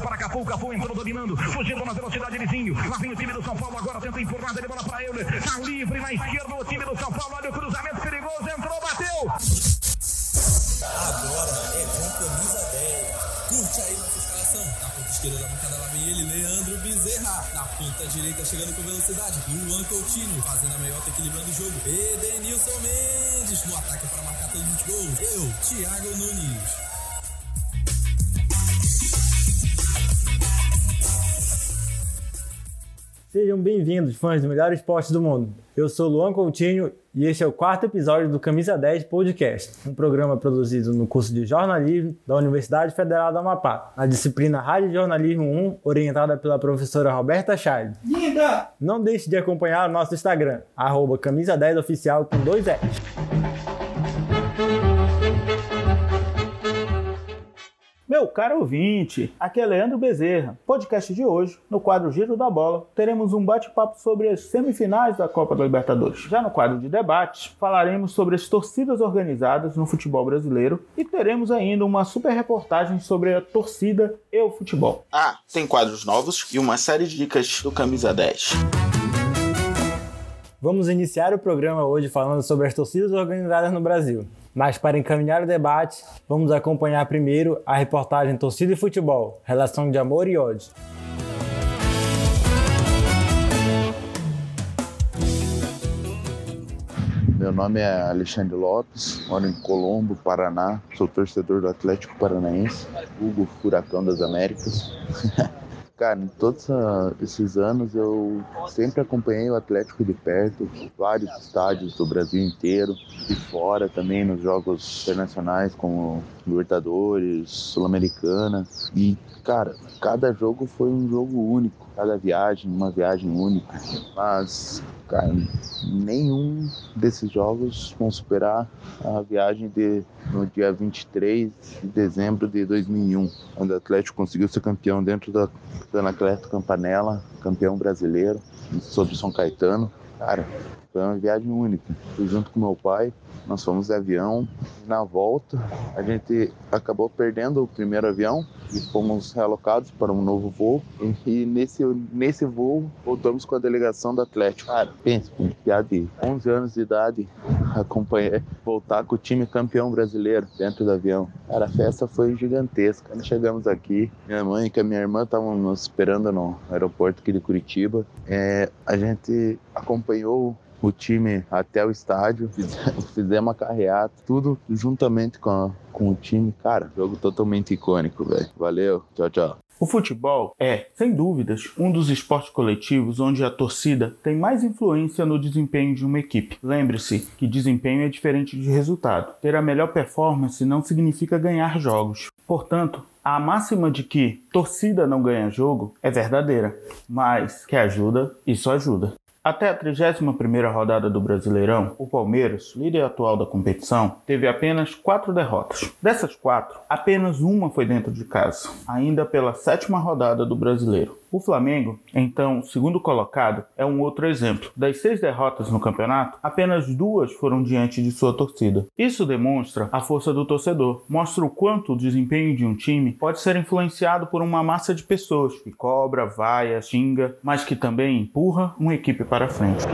para Cafu, Cafu entrou dominando, fugindo na velocidade vizinho. Lá vem o time do São Paulo, agora tenta empurrar de bola para ele. Tá livre na esquerda o time do São Paulo. Olha o cruzamento perigoso, entrou, bateu. Agora é camisa 10. Curte aí nossa escalação. Na ponta esquerda da bancada lá vem ele, Leandro Bezerra. Na ponta direita chegando com velocidade, Luan Coutinho. Fazendo a meiota, equilibrando o jogo. Edenilson Mendes no ataque para marcar todos os gols. Eu, Thiago Nunes. Sejam bem-vindos, fãs do melhor esporte do mundo. Eu sou Luan Coutinho e este é o quarto episódio do Camisa 10 Podcast, um programa produzido no curso de jornalismo da Universidade Federal do Amapá, na disciplina Rádio Jornalismo 1, orientada pela professora Roberta Chaves. Linda! Não deixe de acompanhar o nosso Instagram, arroba camisa 10 oficial com dois S. caro ouvinte, aqui é Leandro Bezerra. Podcast de hoje, no quadro Giro da Bola, teremos um bate-papo sobre as semifinais da Copa da Libertadores. Já no quadro de debates, falaremos sobre as torcidas organizadas no futebol brasileiro e teremos ainda uma super reportagem sobre a torcida e o futebol. Ah, tem quadros novos e uma série de dicas do Camisa 10. Vamos iniciar o programa hoje falando sobre as torcidas organizadas no Brasil. Mas para encaminhar o debate, vamos acompanhar primeiro a reportagem Torcida e Futebol, Relação de Amor e Ódio. Meu nome é Alexandre Lopes, moro em Colombo, Paraná, sou torcedor do Atlético Paranaense, Hugo Furacão das Américas. Cara, em todos uh, esses anos eu sempre acompanhei o Atlético de perto, vários estádios do Brasil inteiro e fora também nos jogos internacionais como Libertadores, Sul-Americana. E, cara, cada jogo foi um jogo único, cada viagem, uma viagem única. Mas, cara, nenhum desses jogos vão superar a viagem de no dia 23 de dezembro de 2001, onde o Atlético conseguiu ser campeão dentro da Anacleto Campanella, campeão brasileiro, sobre São Caetano. Cara, foi uma viagem única. Fui junto com meu pai, nós fomos de avião. Na volta, a gente acabou perdendo o primeiro avião e fomos realocados para um novo voo. E, nesse, nesse voo, voltamos com a delegação do Atlético. Cara, pensa, piada de 11 anos de idade, acompanhar, voltar com o time campeão brasileiro dentro do avião. Cara, a festa foi gigantesca. Quando chegamos aqui, minha mãe e a minha irmã estavam nos esperando no aeroporto aqui de Curitiba. É, a gente acompanhou o time até o estádio, fizemos uma carreata, tudo juntamente com, a, com o time. Cara, jogo totalmente icônico, velho. Valeu, tchau, tchau. O futebol é, sem dúvidas, um dos esportes coletivos onde a torcida tem mais influência no desempenho de uma equipe. Lembre-se que desempenho é diferente de resultado. Ter a melhor performance não significa ganhar jogos. Portanto, a máxima de que torcida não ganha jogo é verdadeira, mas que ajuda, isso ajuda. Até a 31ª rodada do Brasileirão, o Palmeiras, líder atual da competição, teve apenas quatro derrotas. Dessas quatro, apenas uma foi dentro de casa, ainda pela sétima rodada do Brasileiro. O Flamengo, então segundo colocado, é um outro exemplo. Das seis derrotas no campeonato, apenas duas foram diante de sua torcida. Isso demonstra a força do torcedor, mostra o quanto o desempenho de um time pode ser influenciado por uma massa de pessoas que cobra, vaia, xinga, mas que também empurra uma equipe para frente.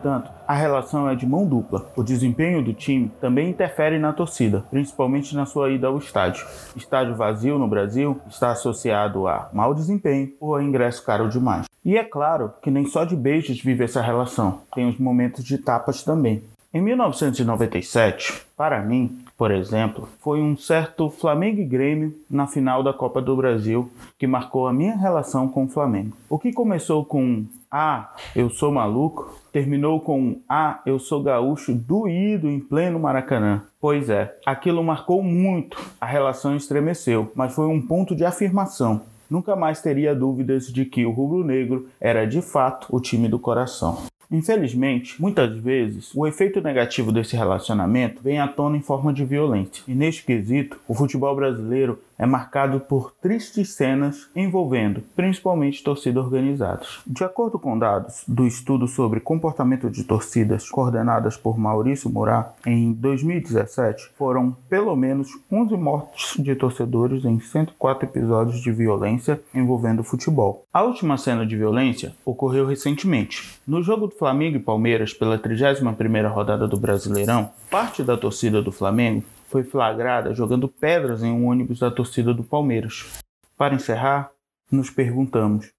Entretanto, a relação é de mão dupla. O desempenho do time também interfere na torcida, principalmente na sua ida ao estádio. Estádio vazio no Brasil está associado a mau desempenho ou a ingresso caro demais. E é claro que nem só de beijos vive essa relação, tem os momentos de tapas também. Em 1997, para mim, por exemplo, foi um certo Flamengo e Grêmio na final da Copa do Brasil que marcou a minha relação com o Flamengo. O que começou com ah, eu sou maluco, terminou com Ah, eu sou gaúcho doído em pleno Maracanã. Pois é, aquilo marcou muito, a relação estremeceu, mas foi um ponto de afirmação. Nunca mais teria dúvidas de que o rubro-negro era de fato o time do coração. Infelizmente, muitas vezes, o efeito negativo desse relacionamento vem à tona em forma de violência. E neste quesito, o futebol brasileiro é marcado por tristes cenas envolvendo principalmente torcidas organizadas. De acordo com dados do estudo sobre comportamento de torcidas coordenadas por Maurício Murat, em 2017 foram pelo menos 11 mortes de torcedores em 104 episódios de violência envolvendo futebol. A última cena de violência ocorreu recentemente. No jogo do Flamengo e Palmeiras pela 31ª rodada do Brasileirão, parte da torcida do Flamengo foi flagrada jogando pedras em um ônibus da torcida do Palmeiras. Para encerrar, nos perguntamos: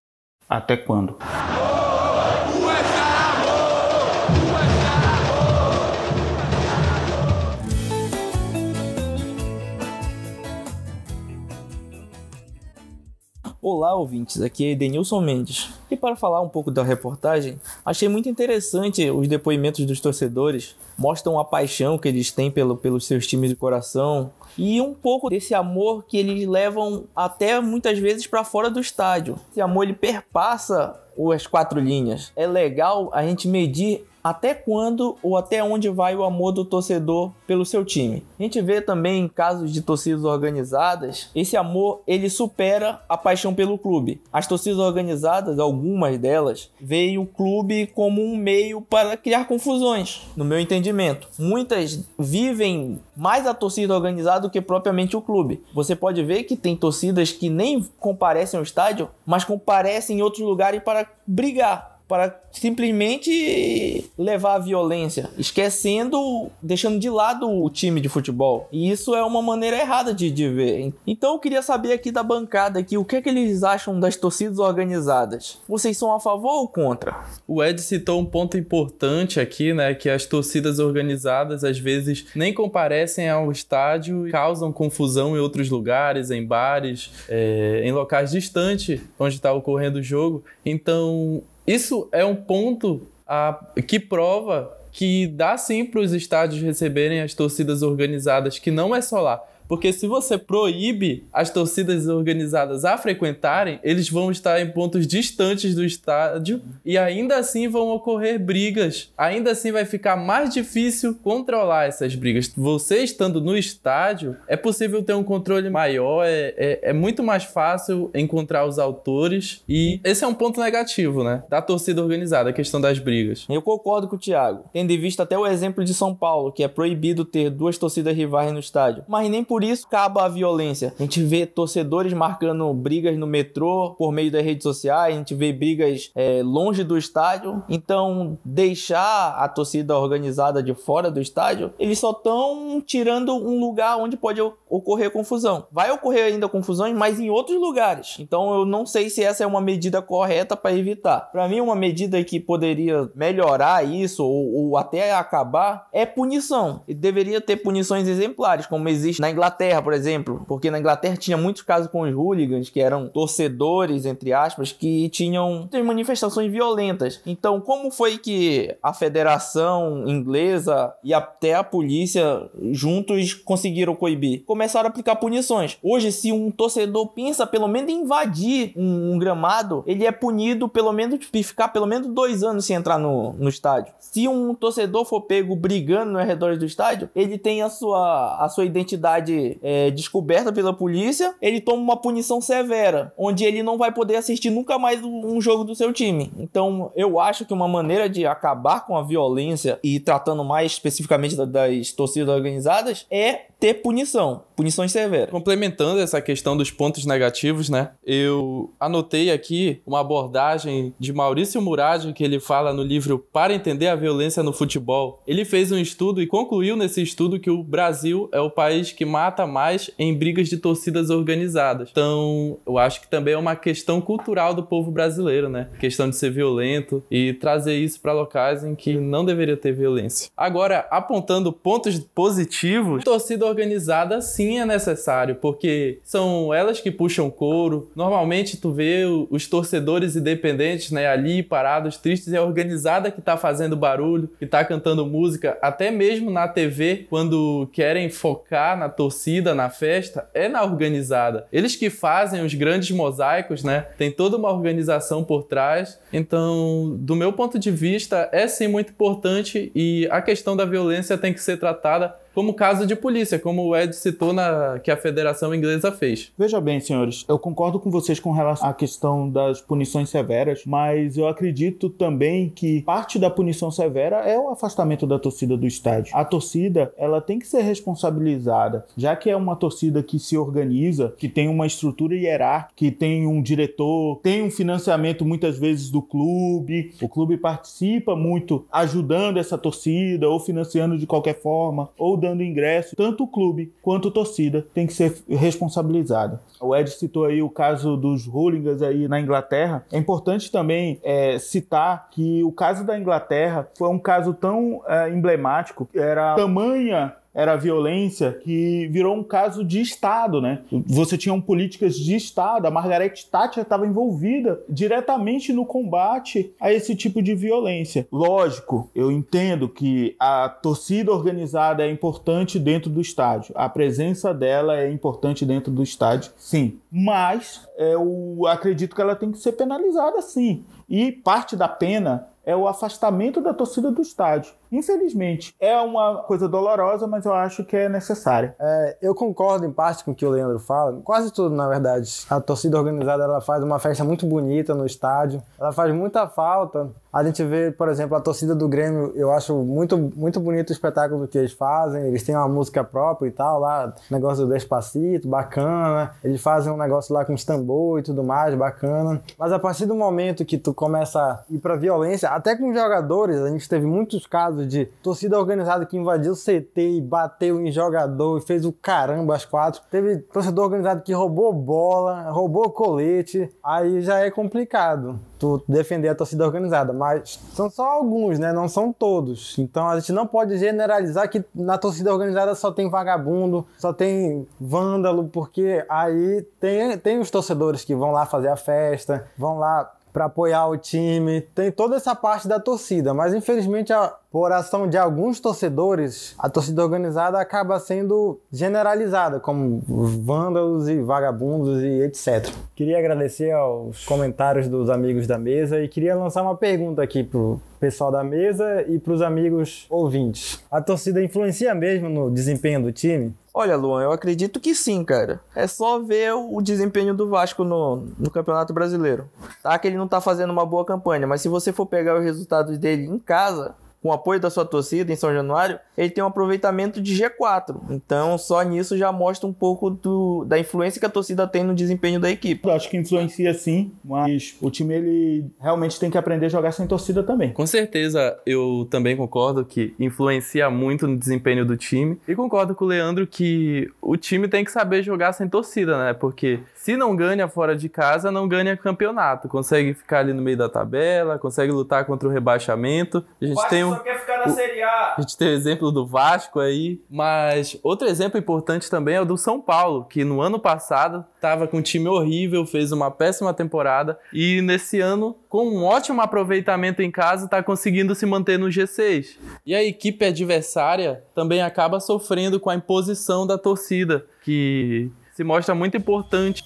até quando? Olá, ouvintes. Aqui é Denilson Mendes. E para falar um pouco da reportagem, achei muito interessante os depoimentos dos torcedores. Mostram a paixão que eles têm pelo, pelos seus times de coração e um pouco desse amor que eles levam até muitas vezes para fora do estádio. Esse amor ele perpassa as quatro linhas. É legal a gente medir até quando ou até onde vai o amor do torcedor pelo seu time. A gente vê também em casos de torcidas organizadas, esse amor ele supera a paixão pelo clube. As torcidas organizadas, algumas delas, veem o clube como um meio para criar confusões, no meu entendimento. Muitas vivem mais a torcida organizada do que propriamente o clube. Você pode ver que tem torcidas que nem comparecem ao estádio, mas comparecem em outros lugares para brigar para simplesmente levar a violência, esquecendo, deixando de lado o time de futebol. E isso é uma maneira errada de, de ver. Então eu queria saber aqui da bancada aqui, o que é que eles acham das torcidas organizadas? Vocês são a favor ou contra? O Ed citou um ponto importante aqui, né, que as torcidas organizadas às vezes nem comparecem ao estádio e causam confusão em outros lugares, em bares, é, em locais distantes onde está ocorrendo o jogo. Então isso é um ponto a, que prova que dá sim para os estádios receberem as torcidas organizadas, que não é só lá. Porque se você proíbe as torcidas organizadas a frequentarem, eles vão estar em pontos distantes do estádio e ainda assim vão ocorrer brigas. Ainda assim vai ficar mais difícil controlar essas brigas. Você estando no estádio, é possível ter um controle maior, é, é, é muito mais fácil encontrar os autores e esse é um ponto negativo, né? Da torcida organizada, a questão das brigas. Eu concordo com o Thiago, tendo em vista até o exemplo de São Paulo, que é proibido ter duas torcidas rivais no estádio. Mas nem por por isso acaba a violência. A gente vê torcedores marcando brigas no metrô por meio das redes sociais, a gente vê brigas é, longe do estádio. Então, deixar a torcida organizada de fora do estádio, eles só estão tirando um lugar onde pode ocorrer confusão. Vai ocorrer ainda confusões, mas em outros lugares. Então, eu não sei se essa é uma medida correta para evitar. Para mim, uma medida que poderia melhorar isso ou, ou até acabar é punição. E deveria ter punições exemplares, como existe na Inglaterra Inglaterra, por exemplo, porque na Inglaterra tinha muitos casos com os hooligans, que eram torcedores, entre aspas, que tinham manifestações violentas. Então, como foi que a Federação Inglesa e até a polícia juntos conseguiram coibir? Começaram a aplicar punições. Hoje, se um torcedor pensa pelo menos em invadir um, um gramado, ele é punido pelo menos de ficar pelo menos dois anos sem entrar no, no estádio. Se um torcedor for pego brigando no redor do estádio, ele tem a sua, a sua identidade é, descoberta pela polícia, ele toma uma punição severa, onde ele não vai poder assistir nunca mais um jogo do seu time. Então, eu acho que uma maneira de acabar com a violência e tratando mais especificamente das torcidas organizadas é ter punição, punições severas. Complementando essa questão dos pontos negativos, né? Eu anotei aqui uma abordagem de Maurício Murad que ele fala no livro Para entender a violência no futebol. Ele fez um estudo e concluiu nesse estudo que o Brasil é o país que mata mais em brigas de torcidas organizadas. Então, eu acho que também é uma questão cultural do povo brasileiro, né? A questão de ser violento e trazer isso para locais em que não deveria ter violência. Agora, apontando pontos positivos, torcida organizada sim é necessário, porque são elas que puxam couro. Normalmente tu vê os torcedores independentes, né, ali parados, tristes, é a organizada que tá fazendo barulho, que tá cantando música, até mesmo na TV, quando querem focar na torcida, na festa, é na organizada. Eles que fazem os grandes mosaicos, né? Tem toda uma organização por trás. Então, do meu ponto de vista, é sim muito importante e a questão da violência tem que ser tratada como caso de polícia, como o Ed citou na, que a Federação Inglesa fez. Veja bem, senhores, eu concordo com vocês com relação à questão das punições severas, mas eu acredito também que parte da punição severa é o afastamento da torcida do estádio. A torcida, ela tem que ser responsabilizada, já que é uma torcida que se organiza, que tem uma estrutura hierárquica, que tem um diretor, tem um financiamento muitas vezes do clube, o clube participa muito ajudando essa torcida ou financiando de qualquer forma, ou dando ingresso, tanto o clube quanto a torcida tem que ser responsabilizada. O Ed citou aí o caso dos hooligans aí na Inglaterra. É importante também é, citar que o caso da Inglaterra foi um caso tão é, emblemático, era tamanha era a violência que virou um caso de Estado, né? Você tinha um políticas de Estado, a Margaret Thatcher estava envolvida diretamente no combate a esse tipo de violência. Lógico, eu entendo que a torcida organizada é importante dentro do estádio, a presença dela é importante dentro do estádio, sim, mas eu acredito que ela tem que ser penalizada, sim. E parte da pena é o afastamento da torcida do estádio. Infelizmente, é uma coisa dolorosa, mas eu acho que é necessária. É, eu concordo em parte com o que o Leandro fala, quase tudo, na verdade. A torcida organizada ela faz uma festa muito bonita no estádio, ela faz muita falta. A gente vê, por exemplo, a torcida do Grêmio, eu acho muito, muito bonito o espetáculo que eles fazem. Eles têm uma música própria e tal, lá, negócio do Despacito, bacana. Eles fazem um negócio lá com os tambor e tudo mais, bacana. Mas a partir do momento que tu começa a ir pra violência, até com jogadores, a gente teve muitos casos de torcida organizada que invadiu o CT e bateu em jogador e fez o caramba às quatro. Teve torcedor organizado que roubou bola, roubou colete. Aí já é complicado tu defender a torcida organizada, mas são só alguns, né? Não são todos. Então a gente não pode generalizar que na torcida organizada só tem vagabundo, só tem vândalo, porque aí tem, tem os torcedores que vão lá fazer a festa, vão lá para apoiar o time, tem toda essa parte da torcida, mas infelizmente a, por ação de alguns torcedores, a torcida organizada acaba sendo generalizada como vândalos e vagabundos e etc. Queria agradecer aos comentários dos amigos da mesa e queria lançar uma pergunta aqui pro pessoal da mesa e para os amigos ouvintes. A torcida influencia mesmo no desempenho do time? Olha, Luan, eu acredito que sim, cara. É só ver o desempenho do Vasco no, no Campeonato Brasileiro. Tá que ele não tá fazendo uma boa campanha, mas se você for pegar os resultados dele em casa, com o apoio da sua torcida em São Januário, ele tem um aproveitamento de G4. Então, só nisso já mostra um pouco do, da influência que a torcida tem no desempenho da equipe. Eu acho que influencia sim, mas o time ele realmente tem que aprender a jogar sem torcida também. Com certeza, eu também concordo que influencia muito no desempenho do time. E concordo com o Leandro que o time tem que saber jogar sem torcida, né? Porque se não ganha fora de casa, não ganha campeonato. Consegue ficar ali no meio da tabela, consegue lutar contra o rebaixamento. A gente tem um só quer ficar na Série A. A gente tem o exemplo do Vasco aí, mas outro exemplo importante também é o do São Paulo, que no ano passado estava com um time horrível, fez uma péssima temporada e nesse ano, com um ótimo aproveitamento em casa, está conseguindo se manter no G6. E a equipe adversária também acaba sofrendo com a imposição da torcida, que se mostra muito importante.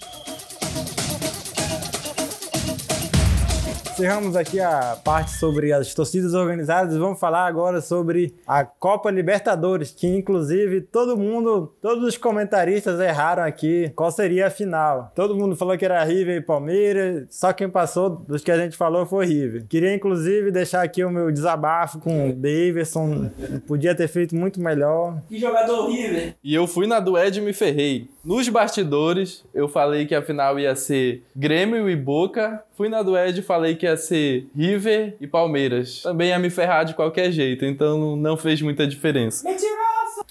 Encerramos aqui a parte sobre as torcidas organizadas. Vamos falar agora sobre a Copa Libertadores, que inclusive todo mundo, todos os comentaristas erraram aqui qual seria a final. Todo mundo falou que era River e Palmeiras, só quem passou dos que a gente falou foi River. Queria inclusive deixar aqui o meu desabafo com o Davidson, podia ter feito muito melhor. Que jogador River! E eu fui na do Ed e me ferrei. Nos bastidores, eu falei que a final ia ser Grêmio e Boca. Fui na do Ed e falei que ia ser River e Palmeiras. Também ia me ferrar de qualquer jeito, então não fez muita diferença. Mentiroso!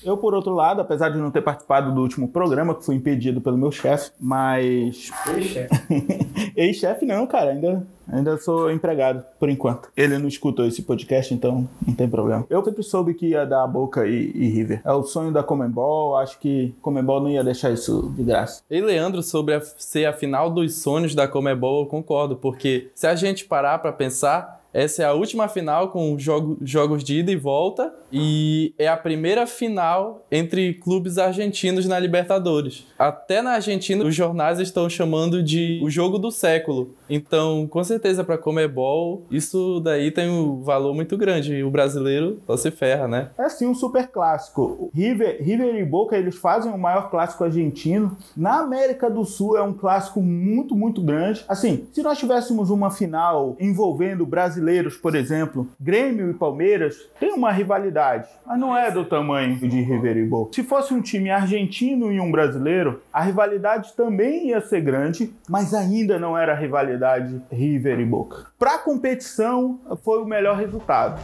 Eu, por outro lado, apesar de não ter participado do último programa, que fui impedido pelo meu chefe, mas. Ex-chefe. Ex-chefe não, cara, ainda, ainda sou empregado, por enquanto. Ele não escutou esse podcast, então não tem problema. Eu sempre soube que ia dar Boca e, e River. É o sonho da Comembol, acho que Comembol não ia deixar isso de graça. E Leandro, sobre a, ser a final dos sonhos da Comebol, eu concordo, porque se a gente parar para pensar, essa é a última final com jogo, jogos de ida e volta e é a primeira final entre clubes argentinos na Libertadores. Até na Argentina, os jornais estão chamando de o jogo do século. Então, com certeza, para Comebol, isso daí tem um valor muito grande. E o brasileiro só se ferra, né? É sim um super clássico. River, River e Boca, eles fazem o maior clássico argentino. Na América do Sul é um clássico muito, muito grande. Assim, se nós tivéssemos uma final envolvendo brasileiros, por exemplo, Grêmio e Palmeiras, tem uma rivalidade, mas não é do tamanho de River e Boca. Se fosse um time argentino e um brasileiro, a rivalidade também ia ser grande, mas ainda não era rivalidade River e Boca. Para a competição, foi o melhor resultado.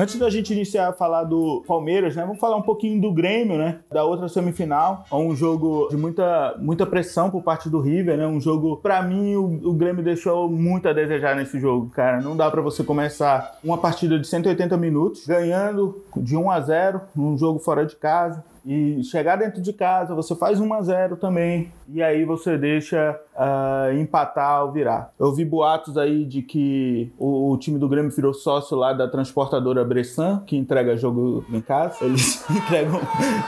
Antes da gente iniciar a falar do Palmeiras, né, vamos falar um pouquinho do Grêmio, né, da outra semifinal. É um jogo de muita, muita pressão por parte do River, né, um jogo, para mim, o, o, Grêmio deixou muito a desejar nesse jogo, cara. Não dá para você começar uma partida de 180 minutos ganhando de 1 a 0 num jogo fora de casa e chegar dentro de casa, você faz 1 a 0 também, e aí você deixa uh, empatar ou virar. Eu vi boatos aí de que o, o, time do Grêmio virou sócio lá da transportadora Bressan, que entrega jogo em casa. Eles entregam,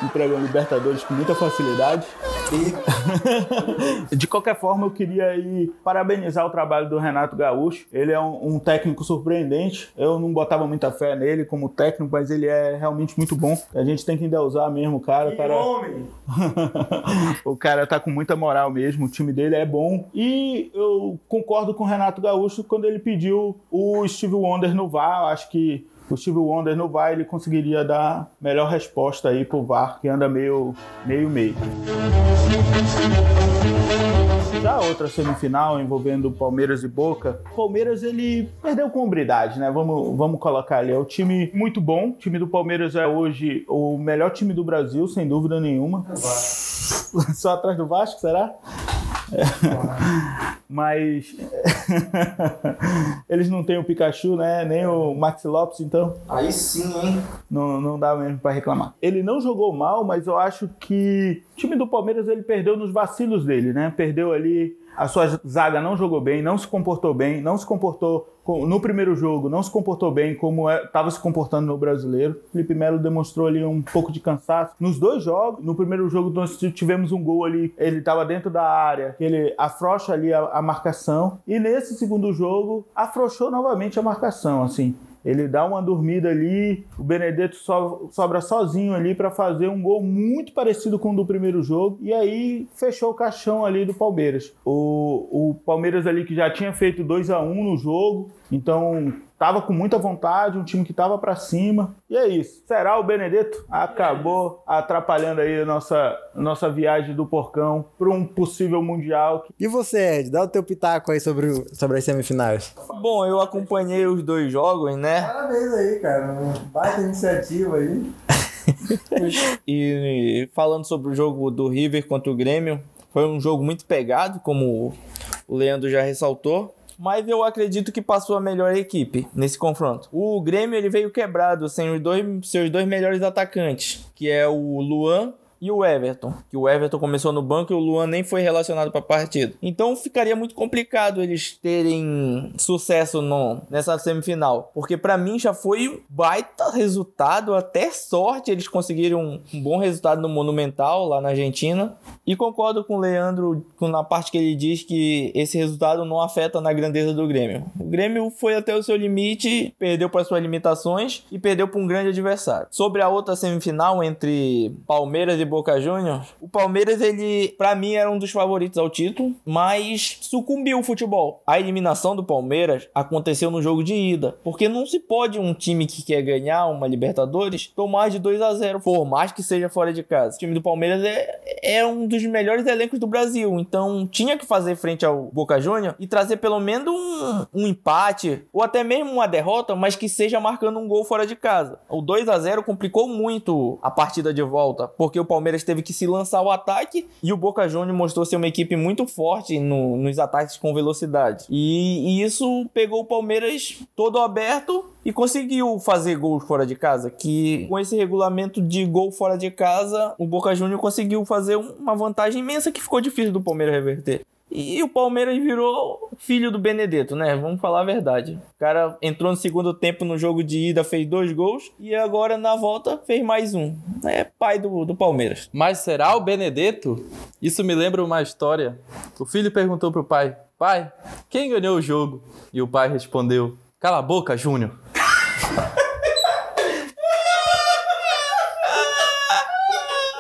entregam Libertadores com muita facilidade. E, de qualquer forma, eu queria aí parabenizar o trabalho do Renato Gaúcho. Ele é um, um técnico surpreendente. Eu não botava muita fé nele como técnico, mas ele é realmente muito bom. A gente tem que ainda usar mesmo o cara. Que o cara... homem! o cara tá com muita moral mesmo. O time dele é bom. E eu concordo com o Renato Gaúcho quando ele pediu o Steve Wonder no VAR. Eu acho que o Steve Wonder no VAR ele conseguiria dar melhor resposta aí pro VAR, que anda meio meio meio. Já outra semifinal envolvendo Palmeiras e Boca, Palmeiras ele perdeu com hombridade, né? Vamos, vamos colocar ali. É um time muito bom. O time do Palmeiras é hoje o melhor time do Brasil, sem dúvida nenhuma. Só atrás do Vasco, será? Mas eles não têm o Pikachu, né? Nem o Max Lopes, então. Aí sim, hein? Não, não dá mesmo para reclamar. Ele não jogou mal, mas eu acho que o time do Palmeiras ele perdeu nos vacilos dele, né? Perdeu ali a sua zaga não jogou bem, não se comportou bem, não se comportou no primeiro jogo, não se comportou bem como estava é, se comportando no brasileiro. Felipe Melo demonstrou ali um pouco de cansaço. Nos dois jogos, no primeiro jogo nós tivemos um gol ali, ele estava dentro da área, ele afrouxa ali a, a marcação. E nesse segundo jogo, afrouxou novamente a marcação, assim. Ele dá uma dormida ali, o Benedetto so, sobra sozinho ali para fazer um gol muito parecido com o do primeiro jogo e aí fechou o caixão ali do Palmeiras. O, o Palmeiras ali que já tinha feito 2 a 1 no jogo, então tava com muita vontade, um time que tava para cima. E é isso. Será o Benedetto? Acabou atrapalhando aí a nossa, nossa viagem do Porcão para um possível Mundial. E você, Ed? Dá o teu pitaco aí sobre, sobre as semifinais. Bom, eu acompanhei os dois jogos, né? Parabéns aí, cara. Baita iniciativa aí. e falando sobre o jogo do River contra o Grêmio, foi um jogo muito pegado, como o Leandro já ressaltou mas eu acredito que passou a melhor equipe nesse confronto. O Grêmio ele veio quebrado sem os dois, seus dois melhores atacantes, que é o Luan e o Everton, que o Everton começou no banco e o Luan nem foi relacionado para a partida. Então ficaria muito complicado eles terem sucesso no, nessa semifinal, porque para mim já foi baita resultado, até sorte eles conseguiram um, bom resultado no Monumental lá na Argentina. E concordo com o Leandro na parte que ele diz que esse resultado não afeta na grandeza do Grêmio. O Grêmio foi até o seu limite, perdeu para suas limitações e perdeu para um grande adversário. Sobre a outra semifinal entre Palmeiras e Boca Juniors, o Palmeiras, ele, para mim, era um dos favoritos ao título, mas sucumbiu o futebol. A eliminação do Palmeiras aconteceu no jogo de ida, porque não se pode um time que quer ganhar uma Libertadores tomar de 2 a 0 por mais que seja fora de casa. O time do Palmeiras é, é um dos melhores elencos do Brasil, então tinha que fazer frente ao Boca Juniors e trazer pelo menos um, um empate ou até mesmo uma derrota, mas que seja marcando um gol fora de casa. O 2 a 0 complicou muito a partida de volta, porque o Palmeiras teve que se lançar ao ataque e o Boca Juniors mostrou ser uma equipe muito forte no, nos ataques com velocidade. E, e isso pegou o Palmeiras todo aberto e conseguiu fazer gols fora de casa. Que com esse regulamento de gol fora de casa, o Boca Juniors conseguiu fazer uma vantagem imensa que ficou difícil do Palmeiras reverter. E o Palmeiras virou filho do Benedetto, né? Vamos falar a verdade. O cara entrou no segundo tempo no jogo de ida, fez dois gols e agora na volta fez mais um. É pai do, do Palmeiras. Mas será o Benedetto? Isso me lembra uma história. O filho perguntou pro pai: Pai, quem ganhou o jogo? E o pai respondeu: Cala a boca, Júnior.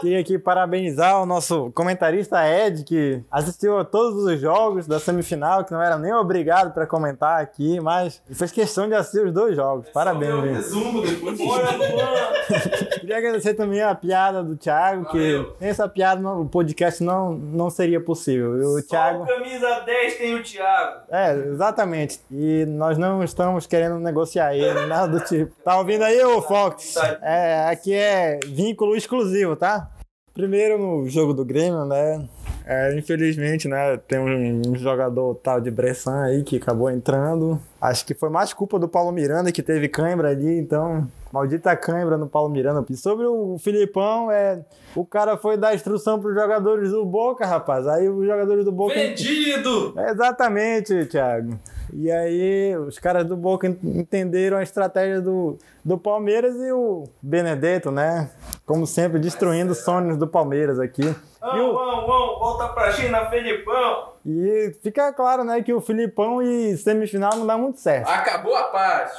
Queria aqui parabenizar o nosso comentarista Ed, que assistiu a todos os jogos da semifinal, que não era nem obrigado para comentar aqui, mas fez questão de assistir os dois jogos. Parabéns, Só ver o Vini. resumo depois. Queria agradecer também a piada do Thiago, que Valeu. sem essa piada o podcast não, não seria possível. O Thiago. camisa 10 tem o Thiago. É, exatamente. E nós não estamos querendo negociar ele, nada do tipo. Tá ouvindo aí, ô Fox? É, aqui é vínculo exclusivo, tá? Primeiro no jogo do Grêmio, né? É, infelizmente, né, tem um, um jogador tal de Bressan aí que acabou entrando. Acho que foi mais culpa do Paulo Miranda que teve cãibra ali, então maldita cãibra no Paulo Miranda. E sobre o Filipão, é, o cara foi dar instrução pros jogadores do Boca, rapaz. Aí os jogadores do Boca Vendido! é, Exatamente, Thiago. E aí, os caras do Boca ent- entenderam a estratégia do, do Palmeiras e o Benedetto, né? Como sempre, destruindo os sonhos do Palmeiras aqui. E, o- vamos, vamos, volta pra China, Felipão. E fica claro, né, que o Filipão e semifinal não dá muito certo. Acabou a paz.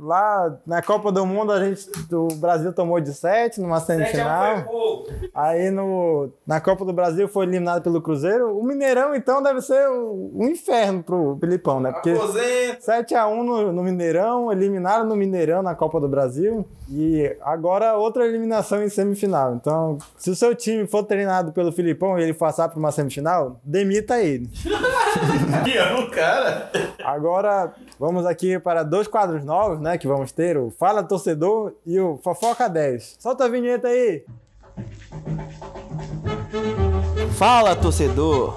Lá na Copa do Mundo, a gente, o Brasil tomou de 7 numa semifinal. Aí no, na Copa do Brasil foi eliminado pelo Cruzeiro. O Mineirão, então, deve ser um inferno pro Filipão, né? Porque Aposenta. 7x1 no, no Mineirão, eliminaram no Mineirão na Copa do Brasil. E agora outra eliminação em semifinal. Então, se o seu time for treinado pelo Filipão e ele passar para uma semifinal, demita ele. Que é o cara. Agora, vamos aqui para dois quadros novos, né? Que vamos ter: o Fala Torcedor e o Fofoca 10. Solta a vinheta aí! Fala, torcedor.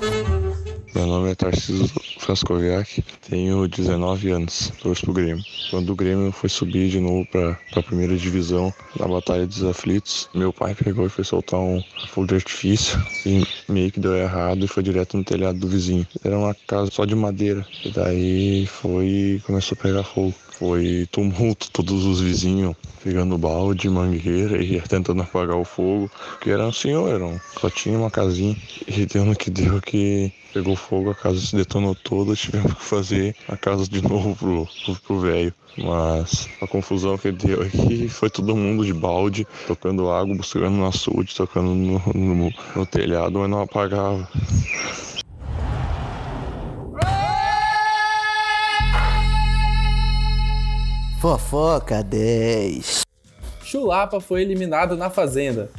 Meu nome é Tarcísio Frascoviak, tenho 19 anos, torço pro Grêmio. Quando o Grêmio foi subir de novo pra, pra primeira divisão, na Batalha dos Aflitos, meu pai pegou e foi soltar um fogo de artifício e meio que deu errado e foi direto no telhado do vizinho. Era uma casa só de madeira, e daí foi começou a pegar fogo. Foi tumulto, todos os vizinhos pegando balde, mangueira e tentando apagar o fogo, porque era um senhor, era um, só tinha uma casinha e deu no que deu que pegou fogo, a casa se detonou toda, tivemos que fazer a casa de novo pro velho. Mas a confusão que deu aqui foi todo mundo de balde, tocando água, buscando no açude, tocando no, no, no telhado, mas não apagava. Fofoca 10. Chulapa foi eliminado na Fazenda.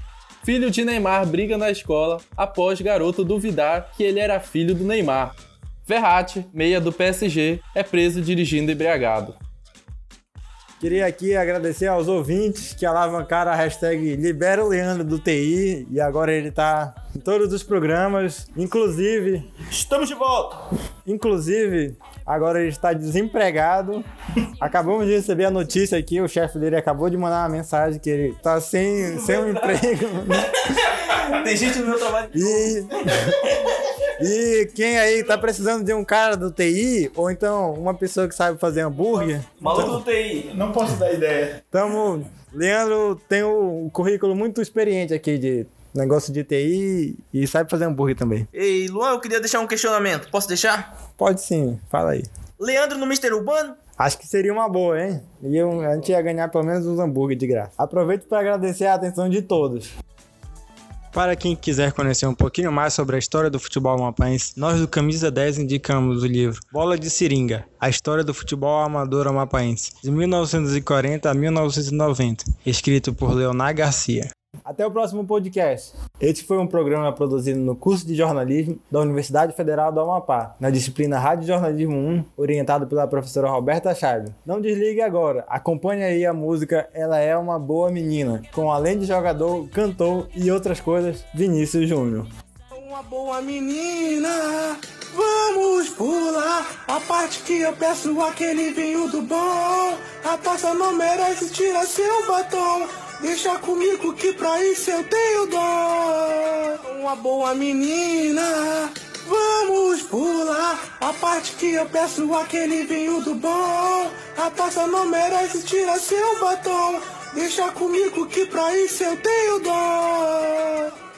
Filho de Neymar briga na escola após garoto duvidar que ele era filho do Neymar. Verratti, meia do PSG, é preso dirigindo embriagado. Queria aqui agradecer aos ouvintes que alavancaram a hashtag Libera o Leandro do TI e agora ele tá em todos os programas, inclusive, Estamos de volta. inclusive, agora ele está desempregado. Acabamos de receber a notícia aqui, o chefe dele acabou de mandar uma mensagem que ele tá sem, sem um emprego. Tem gente no meu trabalho. E, e quem aí tá precisando de um cara do TI, ou então uma pessoa que sabe fazer hambúrguer, Maluco do TI. Não posso dar ideia. Tamo. Leandro tem um currículo muito experiente aqui de negócio de TI e sabe fazer hambúrguer também. Ei, Luan, eu queria deixar um questionamento. Posso deixar? Pode sim, fala aí. Leandro no Mister Urbano? Acho que seria uma boa, hein? E eu- a gente ia ganhar pelo menos uns hambúrguer de graça. Aproveito para agradecer a atenção de todos. Para quem quiser conhecer um pouquinho mais sobre a história do futebol amapaense, nós do Camisa 10 indicamos o livro Bola de Seringa, a história do futebol amador amapaense, de 1940 a 1990, escrito por Leonardo Garcia. Até o próximo podcast. Este foi um programa produzido no curso de jornalismo da Universidade Federal do Amapá, na disciplina Rádio Jornalismo 1, orientado pela professora Roberta Chaves. Não desligue agora, acompanhe aí a música Ela é uma Boa Menina, com além de jogador, cantor e outras coisas, Vinícius Júnior. Uma boa menina, vamos pular a parte que eu peço aquele vinho do bom. A taça não merece, tira seu batom. Deixa comigo que pra isso eu tenho dó. Uma boa menina, vamos pular a parte que eu peço aquele vinho do bom. A taça não merece, tira seu batom. Deixa comigo que pra isso eu tenho dó.